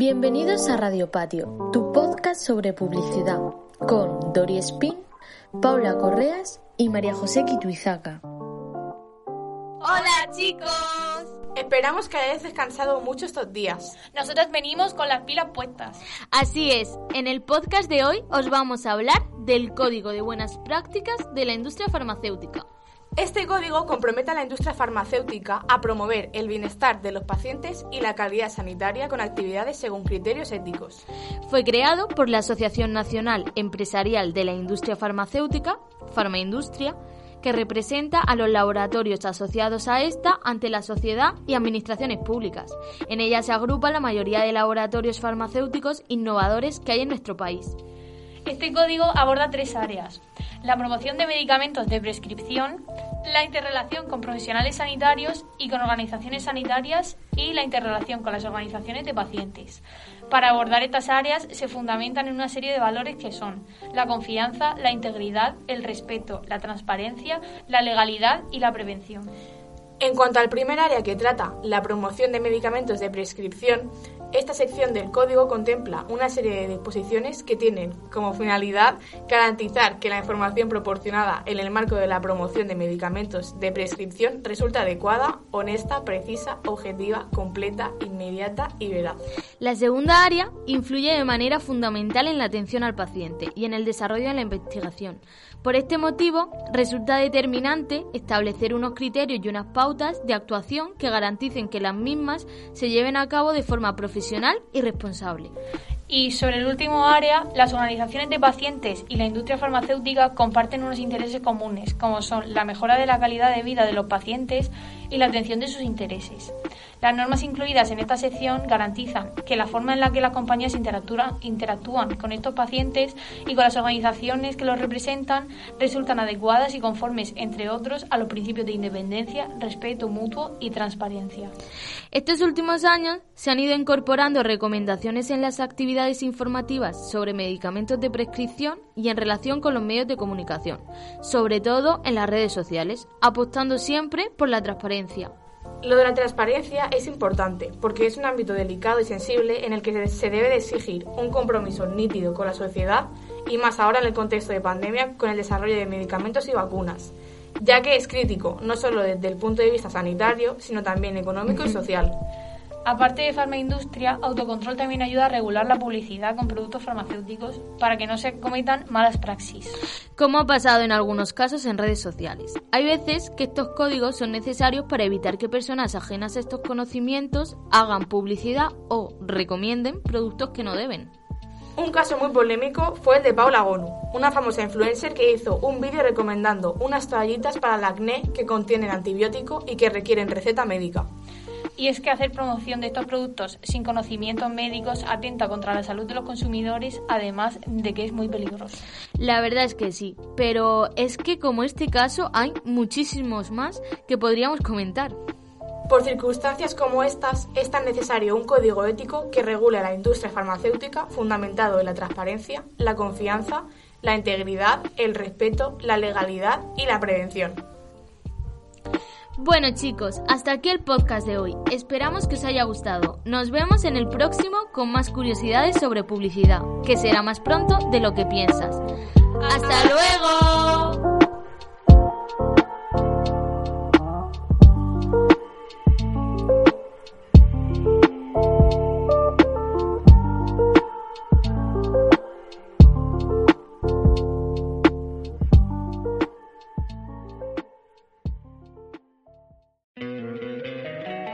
Bienvenidos a Radio Patio, tu podcast sobre publicidad, con Dori Spin, Paula Correas y María José Quituizaca. ¡Hola chicos! Esperamos que hayáis descansado mucho estos días. Nosotros venimos con las pilas puestas. Así es, en el podcast de hoy os vamos a hablar del Código de Buenas Prácticas de la Industria Farmacéutica. Este código compromete a la industria farmacéutica a promover el bienestar de los pacientes y la calidad sanitaria con actividades según criterios éticos. Fue creado por la Asociación Nacional Empresarial de la Industria Farmacéutica, Farmaindustria, que representa a los laboratorios asociados a esta ante la sociedad y administraciones públicas. En ella se agrupa la mayoría de laboratorios farmacéuticos innovadores que hay en nuestro país. Este código aborda tres áreas. La promoción de medicamentos de prescripción, la interrelación con profesionales sanitarios y con organizaciones sanitarias y la interrelación con las organizaciones de pacientes. Para abordar estas áreas se fundamentan en una serie de valores que son la confianza, la integridad, el respeto, la transparencia, la legalidad y la prevención. En cuanto al primer área que trata la promoción de medicamentos de prescripción, esta sección del código contempla una serie de disposiciones que tienen como finalidad garantizar que la información proporcionada en el marco de la promoción de medicamentos de prescripción resulta adecuada, honesta, precisa, objetiva, completa, inmediata y veraz. La segunda área influye de manera fundamental en la atención al paciente y en el desarrollo de la investigación. Por este motivo, resulta determinante establecer unos criterios y unas pautas de actuación que garanticen que las mismas se lleven a cabo de forma profesional y responsable. Y sobre el último área, las organizaciones de pacientes y la industria farmacéutica comparten unos intereses comunes, como son la mejora de la calidad de vida de los pacientes y la atención de sus intereses. Las normas incluidas en esta sección garantizan que la forma en la que las compañías interactúan, con estos pacientes y con las organizaciones que los representan resultan adecuadas y conformes, entre otros, a los principios de independencia, respeto mutuo y transparencia. Estos últimos años se han ido incorporando recomendaciones en las actividades informativas sobre medicamentos de prescripción y en relación con los medios de comunicación, sobre todo en las redes sociales, apostando siempre por la transparencia. Lo de la transparencia es importante porque es un ámbito delicado y sensible en el que se debe de exigir un compromiso nítido con la sociedad y más ahora en el contexto de pandemia con el desarrollo de medicamentos y vacunas ya que es crítico no solo desde el punto de vista sanitario, sino también económico y social. Aparte de farmaindustria, autocontrol también ayuda a regular la publicidad con productos farmacéuticos para que no se cometan malas praxis. Como ha pasado en algunos casos en redes sociales. Hay veces que estos códigos son necesarios para evitar que personas ajenas a estos conocimientos hagan publicidad o recomienden productos que no deben. Un caso muy polémico fue el de Paula Gonu, una famosa influencer que hizo un vídeo recomendando unas toallitas para el acné que contienen antibiótico y que requieren receta médica. Y es que hacer promoción de estos productos sin conocimientos médicos atenta contra la salud de los consumidores, además de que es muy peligroso. La verdad es que sí, pero es que como este caso hay muchísimos más que podríamos comentar. Por circunstancias como estas, es tan necesario un código ético que regule la industria farmacéutica fundamentado en la transparencia, la confianza, la integridad, el respeto, la legalidad y la prevención. Bueno chicos, hasta aquí el podcast de hoy. Esperamos que os haya gustado. Nos vemos en el próximo con más curiosidades sobre publicidad, que será más pronto de lo que piensas. ¡Hasta luego!